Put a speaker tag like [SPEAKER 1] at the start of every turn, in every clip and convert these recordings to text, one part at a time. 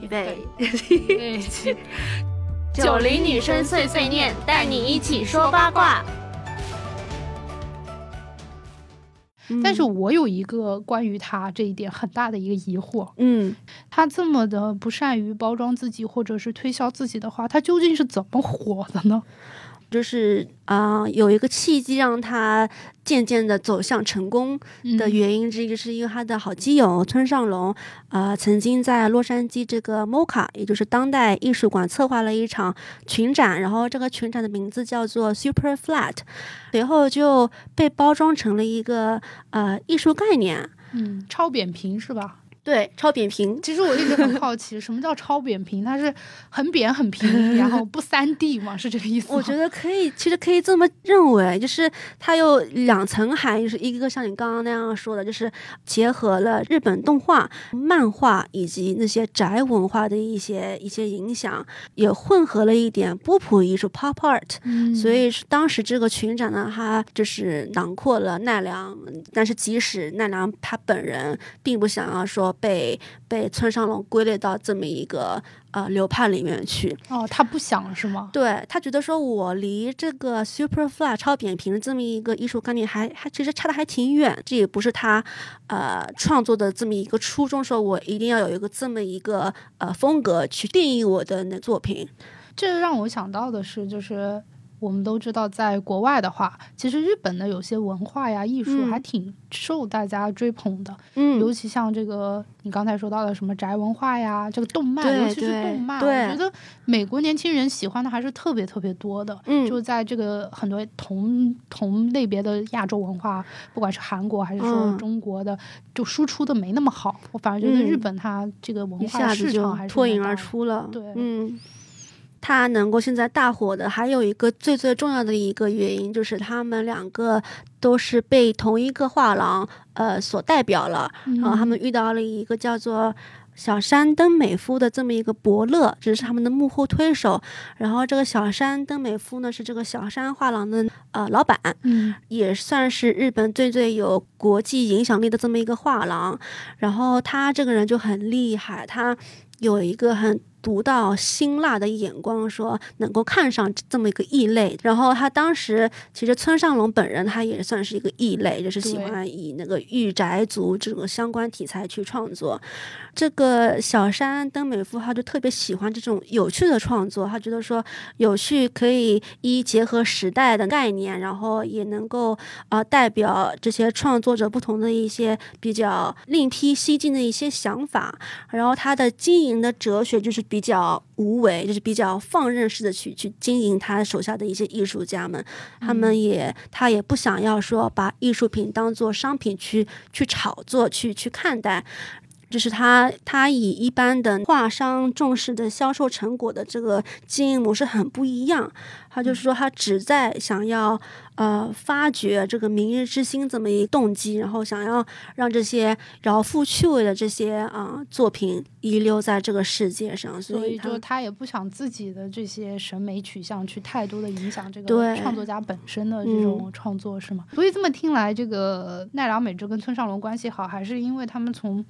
[SPEAKER 1] 预备，
[SPEAKER 2] 对，
[SPEAKER 3] 九零女生碎碎念，带你一起说八卦。
[SPEAKER 2] 但是我有一个关于他这一点很大的一个疑惑，
[SPEAKER 1] 嗯，
[SPEAKER 2] 他这么的不善于包装自己或者是推销自己的话，他究竟是怎么火的呢？
[SPEAKER 1] 就是啊、有一个契机让他渐渐的走向成功的原因之一，是因为他的好基友村上隆，呃，曾经在洛杉矶这个 MoCA，也就是当代艺术馆策划了一场群展，然后这个群展的名字叫做 Super Flat，随后就被包装成了一个呃艺术概念，
[SPEAKER 2] 嗯，超扁平是吧？
[SPEAKER 1] 对，超扁平，
[SPEAKER 2] 其实我一直很好奇，什么叫超扁平？它是很扁很平，然后不三 D 吗？是这个意思吗？
[SPEAKER 1] 我觉得可以，其实可以这么认为，就是它有两层含义，就是一个像你刚刚那样说的，就是结合了日本动画、漫画以及那些宅文化的一些一些影响，也混合了一点波普艺术 （pop art）。
[SPEAKER 2] 嗯，
[SPEAKER 1] 所以是当时这个群展呢，它就是囊括了奈良，但是即使奈良他本人并不想要说被被村上隆归类到这么一个呃流派里面去，
[SPEAKER 2] 哦，他不想是吗？
[SPEAKER 1] 对他觉得说，我离这个 super flat 超扁平这么一个艺术概念还还其实差的还挺远，这也不是他呃创作的这么一个初衷，说我一定要有一个这么一个呃风格去定义我的那作品。
[SPEAKER 2] 这让我想到的是，就是我们都知道，在国外的话，其实日本的有些文化呀、艺术
[SPEAKER 1] 嗯
[SPEAKER 2] 还挺受大家追捧的，
[SPEAKER 1] 嗯
[SPEAKER 2] 尤其像这个你刚才说到的什么宅文化呀，这个动漫，尤其是动漫，我觉得美国年轻人喜欢的还是特别特别多的。
[SPEAKER 1] 嗯
[SPEAKER 2] 就在这个很多同同类别的亚洲文化，不管是韩国还是说
[SPEAKER 1] 嗯
[SPEAKER 2] 中国的，就输出的没那么好。我反而觉得
[SPEAKER 1] 嗯
[SPEAKER 2] 日本它这个文化市场还是
[SPEAKER 1] 脱颖而。出了。
[SPEAKER 2] 对
[SPEAKER 1] 嗯，他能够现在大火的，还有一个最最重要的一个原因，就是他们两个都是被同一个画廊呃所代表了，然后他们遇到了一个叫做。小山登美夫的这么一个伯乐，只是他们的幕后推手。然后这个小山登美夫呢，是这个小山画廊的呃老板，
[SPEAKER 2] 嗯
[SPEAKER 1] 也算是日本最最有国际影响力的这么一个画廊。然后他这个人就很厉害，他有一个很独到辛辣的眼光，说能够看上这么一个异类。然后他当时其实村上隆本人他也算是一个异类，就是喜欢以那个御宅族这种相关题材去创作。这个小山登美夫他就特别喜欢这种有趣的创作，他觉得说有趣可以一结合时代的概念，然后也能够呃代表这些创作者不同的一些比较另辟蹊径的一些想法。然后他的经营的哲学就是比较无为，就是比较放任式的去去经营他手下的一些艺术家们，他们也他也不想要说把艺术品当做商品去去炒作去去看待。就是他，他以一般的画商重视的销售成果的这个经营模式很不一样。他就是说，他只在想要呃发掘这个明日之星这么一动机，然后想要让这些饶富趣味的这些啊、作品遗留在这个世界上，
[SPEAKER 2] 所以就他也不想自己的这些审美取向去太多的影响这个
[SPEAKER 1] 对
[SPEAKER 2] 创作家本身的这种创作，是吗？所以这么听来，这个奈良美智跟村上隆关系好，还是因为他们从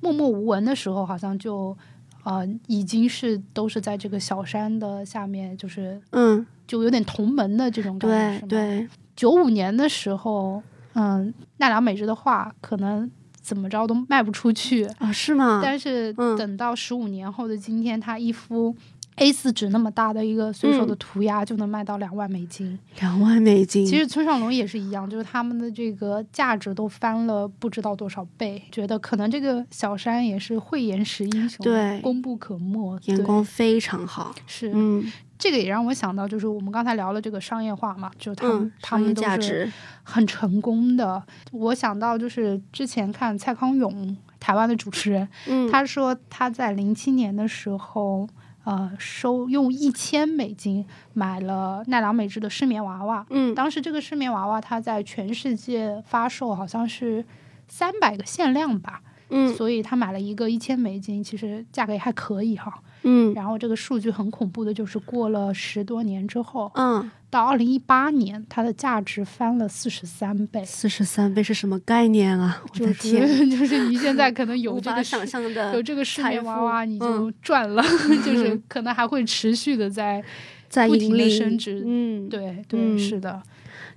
[SPEAKER 2] 默默无闻的时候，好像就呃已经是都是在这个小山的下面，就是
[SPEAKER 1] 嗯，
[SPEAKER 2] 就有点同门的这种感觉，
[SPEAKER 1] 对
[SPEAKER 2] 是吗？
[SPEAKER 1] 对，
[SPEAKER 2] 九五年的时候，嗯，奈良美智的画可能怎么着都卖不出去，
[SPEAKER 1] 啊，是吗？
[SPEAKER 2] 但是
[SPEAKER 1] 嗯
[SPEAKER 2] 等到十五年后的今天，他一幅 A 四纸那么大的一个随手的涂鸦就能卖到两万美金。
[SPEAKER 1] 两万美金，
[SPEAKER 2] 其实村上隆也是一样，就是他们的这个价值都翻了不知道多少倍。觉得可能这个小山也是慧眼识英雄，
[SPEAKER 1] 对
[SPEAKER 2] 功不可没，
[SPEAKER 1] 眼
[SPEAKER 2] 对
[SPEAKER 1] 光非常好。
[SPEAKER 2] 是。
[SPEAKER 1] 嗯
[SPEAKER 2] 这个也让我想到，就是我们刚才聊了这个商业化嘛，就他们、
[SPEAKER 1] 嗯，
[SPEAKER 2] 他们都是
[SPEAKER 1] 价值，
[SPEAKER 2] 很成功的。我想到就是之前看蔡康永，台湾的主持人，
[SPEAKER 1] 嗯，
[SPEAKER 2] 他说他在零七年的时候，呃，收用一千美金买了奈良美智的失眠娃娃。
[SPEAKER 1] 嗯
[SPEAKER 2] 当时这个失眠娃娃，它在全世界发售好像是三百个限量吧。
[SPEAKER 1] 嗯
[SPEAKER 2] 所以他买了一个一千美金，其实价格也还可以哈。
[SPEAKER 1] 嗯
[SPEAKER 2] 然后这个数据很恐怖的，就是过了十多年之后，
[SPEAKER 1] 嗯，
[SPEAKER 2] 到二零一八年，它的价值翻了四十三倍。
[SPEAKER 1] 四十三倍是什么概念啊？我的
[SPEAKER 2] 就是
[SPEAKER 1] 天，
[SPEAKER 2] 就是你现在可能 有这个
[SPEAKER 1] 想象的
[SPEAKER 2] 有这个市面娃
[SPEAKER 1] 财
[SPEAKER 2] 娃，你就 赚了，就是可能还会持续的在
[SPEAKER 1] 在
[SPEAKER 2] 不停地
[SPEAKER 1] 盈利
[SPEAKER 2] 升值
[SPEAKER 1] 嗯，
[SPEAKER 2] 对对、
[SPEAKER 1] 嗯
[SPEAKER 2] 是的，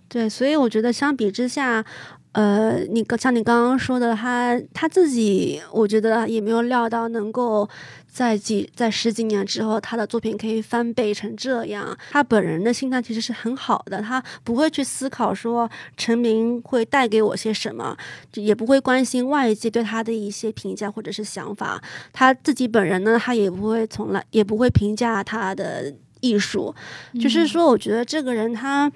[SPEAKER 1] 对，所以我觉得相比之下，呃，你刚像你刚刚说的，他他自己，我觉得也没有料到能够在几在十几年之后，他的作品可以翻倍成这样。他本人的心态其实是很好的，他不会去思考说成名会带给我些什么，也不会关心外界对他的一些评价或者是想法。他自己本人呢，他也不会从来也不会评价他的艺术，就是
[SPEAKER 2] 嗯
[SPEAKER 1] 说，我觉得这个人他。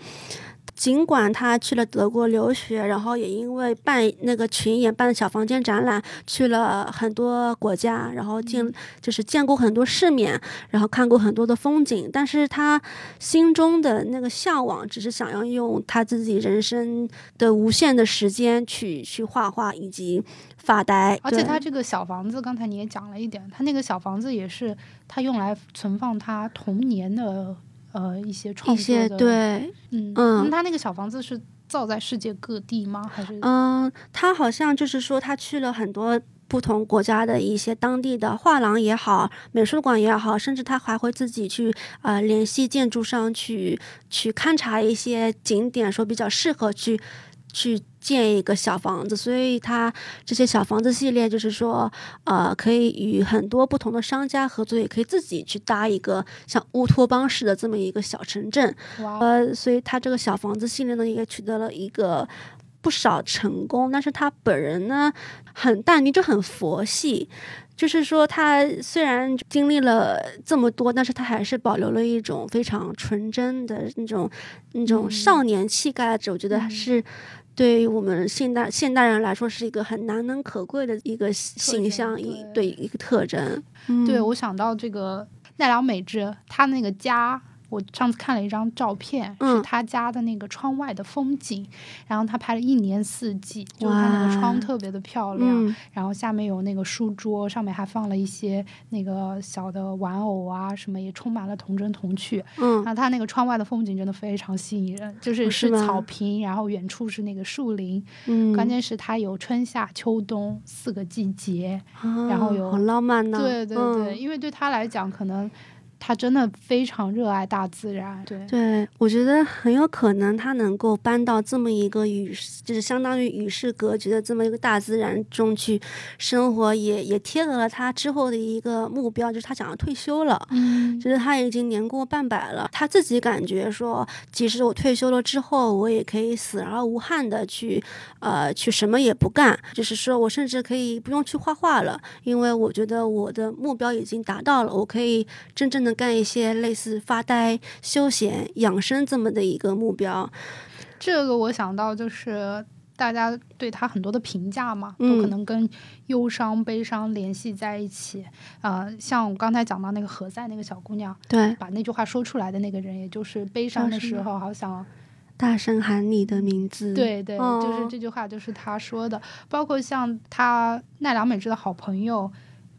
[SPEAKER 1] 尽管他去了德国留学，然后也因为办那个群演办小房间展览，去了很多国家，然后见就是见过很多世面，然后看过很多的风景，但是他心中的那个向往，只是想要用他自己人生的无限的时间去去画画以及发呆，
[SPEAKER 2] 而且他这个小房子，刚才你也讲了一点，他那个小房子也是他用来存放他童年的呃一些创
[SPEAKER 1] 一些
[SPEAKER 2] 作的，，
[SPEAKER 1] 对，
[SPEAKER 2] 嗯
[SPEAKER 1] 嗯
[SPEAKER 2] 那他那个小房子是造在世界各地吗？还是
[SPEAKER 1] 嗯，他好像就是说，他去了很多不同国家的一些当地的画廊也好，美术馆也好，甚至他还会自己去呃联系建筑商去去勘察一些景点，说比较适合去去建一个小房子。所以他这些小房子系列，就是说呃可以与很多不同的商家合作，也可以自己去搭一个像乌托邦式的这么一个小城镇。
[SPEAKER 2] 哇，
[SPEAKER 1] 呃，所以他这个小房子系列呢，也取得了一个不少成功。但是他本人呢，很淡定，就很佛系。就是说，他虽然经历了这么多，但是他还是保留了一种非常纯真的那种那种
[SPEAKER 2] 嗯
[SPEAKER 1] 少年气概。我觉得
[SPEAKER 2] 还
[SPEAKER 1] 是对于我们现代现代人来说，是一个很难能可贵的一个形象，一
[SPEAKER 2] 对
[SPEAKER 1] 对一个特征。
[SPEAKER 2] 对
[SPEAKER 1] 嗯
[SPEAKER 2] 我想到这个奈良美智，她那个家。我上次看了一张照片，是
[SPEAKER 1] 嗯
[SPEAKER 2] 他家的那个窗外的风景，然后他拍了一年四季，就是他那个窗特别的漂亮，
[SPEAKER 1] 嗯
[SPEAKER 2] 然后下面有那个书桌，上面还放了一些那个小的玩偶啊，什么也充满了童真童趣。
[SPEAKER 1] 嗯
[SPEAKER 2] 然后他那个窗外的风景真的非常吸引人，就是
[SPEAKER 1] 哦是
[SPEAKER 2] 草坪，然后远处是那个树林，
[SPEAKER 1] 嗯，
[SPEAKER 2] 关键是它有春夏秋冬四个季节。然后有
[SPEAKER 1] 啊好浪漫呢。
[SPEAKER 2] 对对对，
[SPEAKER 1] 嗯
[SPEAKER 2] 因为对他来讲，可能他真的非常热爱大自然。对，
[SPEAKER 1] 对，我觉得很有可能他能够搬到这么一个与，就是相当于与世隔绝的这么一个大自然中去生活，也也贴合了他之后的一个目标，就是他想要退休了。
[SPEAKER 2] 嗯，
[SPEAKER 1] 就是他已经年过半百了，他自己感觉说，即使我退休了之后，我也可以死而无憾的去，呃，去什么也不干，就是说我甚至可以不用去画画了，因为我觉得我的目标已经达到了，我可以真正的干一些类似发呆、休闲、养生这么的一个目标。
[SPEAKER 2] 这个我想到就是。大家对他很多的评价嘛，都可
[SPEAKER 1] 嗯
[SPEAKER 2] 能跟忧伤、悲伤联系在一起。呃，像我刚才讲到那个何在那个小姑娘，
[SPEAKER 1] 对，
[SPEAKER 2] 把那句话说出来的那个人，也就是悲伤的时候，好想
[SPEAKER 1] 大声喊你的名字。
[SPEAKER 2] 对对，就是
[SPEAKER 1] 哦
[SPEAKER 2] 这句话，就是他说的。包括像他奈良美智的好朋友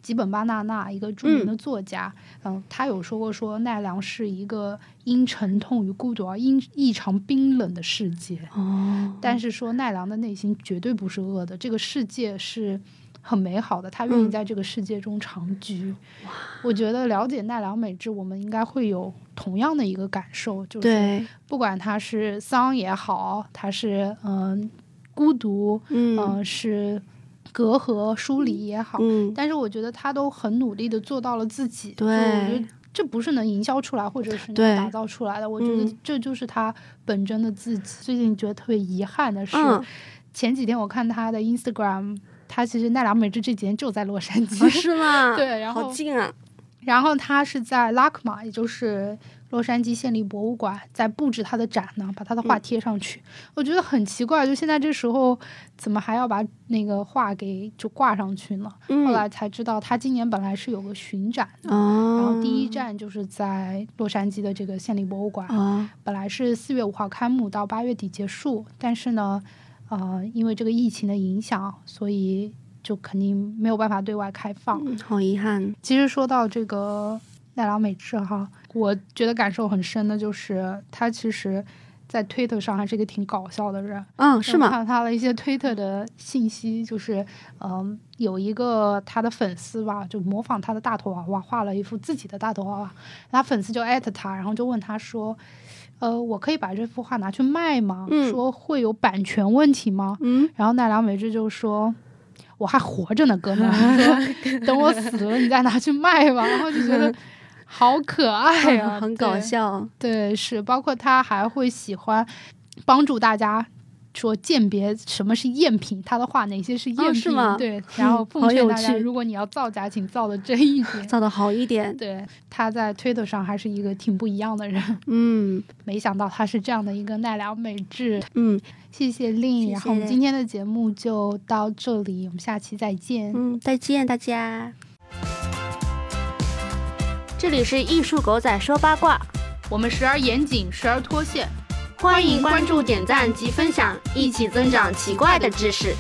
[SPEAKER 2] 吉本巴纳娜，一个著名的作家，嗯他有说过说奈良是一个因沉痛与孤独而因异常冰冷的世界，
[SPEAKER 1] 哦，
[SPEAKER 2] 但是说奈良的内心绝对不是恶的，这个世界是。很美好的，他愿意
[SPEAKER 1] 嗯
[SPEAKER 2] 在这个世界中长居。我觉得了解奈良美智，我们应该会有同样的一个感受，就是，不管他是丧也好，他是嗯、孤独，嗯、
[SPEAKER 1] 嗯
[SPEAKER 2] 是隔阂疏离也好，
[SPEAKER 1] 嗯，
[SPEAKER 2] 但是我觉得他都很努力的做到了自己。
[SPEAKER 1] 对
[SPEAKER 2] 就我觉得这不是能营销出来，或者是能打造出来的。我觉得
[SPEAKER 1] 嗯
[SPEAKER 2] 这就是他本真的自己。最近觉得特别遗憾的是，
[SPEAKER 1] 嗯
[SPEAKER 2] 前几天我看他的 Instagram，他其实奈良美智这几天就在洛杉矶，
[SPEAKER 1] 哦是吗？
[SPEAKER 2] 对然后
[SPEAKER 1] 好近啊。
[SPEAKER 2] 然后他是在 LACMA，也就是洛杉矶县立博物馆，在布置他的展呢，把他的画
[SPEAKER 1] 嗯。
[SPEAKER 2] 贴上去。我觉得很奇怪，就现在这时候怎么还要把那个画给就挂上去呢？
[SPEAKER 1] 嗯，
[SPEAKER 2] 后来才知道，他今年本来是有个巡展的，
[SPEAKER 1] 哦，
[SPEAKER 2] 然后第一站就是在洛杉矶的这个县立博物馆，
[SPEAKER 1] 哦，
[SPEAKER 2] 本来是四月五号开幕，到八月底结束，但是呢，呃，因为这个疫情的影响，所以就肯定没有办法对外开放。
[SPEAKER 1] 嗯，好遗憾。
[SPEAKER 2] 其实说到这个奈良美智哈，我觉得感受很深的就是他其实。在推特上还是一个挺搞笑的人，
[SPEAKER 1] 嗯，是吗？
[SPEAKER 2] 看他的一些推特的信息，就是嗯，有一个他的粉丝吧，就模仿他的大头娃娃，画了一幅自己的大头娃娃，他粉丝就艾特他，然后就问他说：“呃，我可以把这幅画拿去卖吗？说会有版权问题吗？”
[SPEAKER 1] 嗯，
[SPEAKER 2] 然后奈良美智就说：“我还活着呢，哥们，说等我死了你再拿去卖吧。”然后就觉得。好可爱呀，
[SPEAKER 1] 很搞笑。
[SPEAKER 2] 对，是包括他还会喜欢帮助大家说鉴别什么是赝品，他的画哪些是赝品。对，然后奉劝大家，如果你要造假，请造的真一点，
[SPEAKER 1] 造的好一点。
[SPEAKER 2] 对，他在推特上还是一个挺不一样的人。
[SPEAKER 1] 嗯，
[SPEAKER 2] 没想到他是这样的一个奈良美智。
[SPEAKER 1] 嗯，
[SPEAKER 2] 谢谢令，然后我们今天的节目就到这里，我们下期再见。
[SPEAKER 1] 嗯，再见大家。
[SPEAKER 3] 这里是艺术狗仔说八卦，
[SPEAKER 2] 我们时而严谨，时而脱线，
[SPEAKER 3] 欢迎关注、点赞及分享，一起增长奇怪的知识。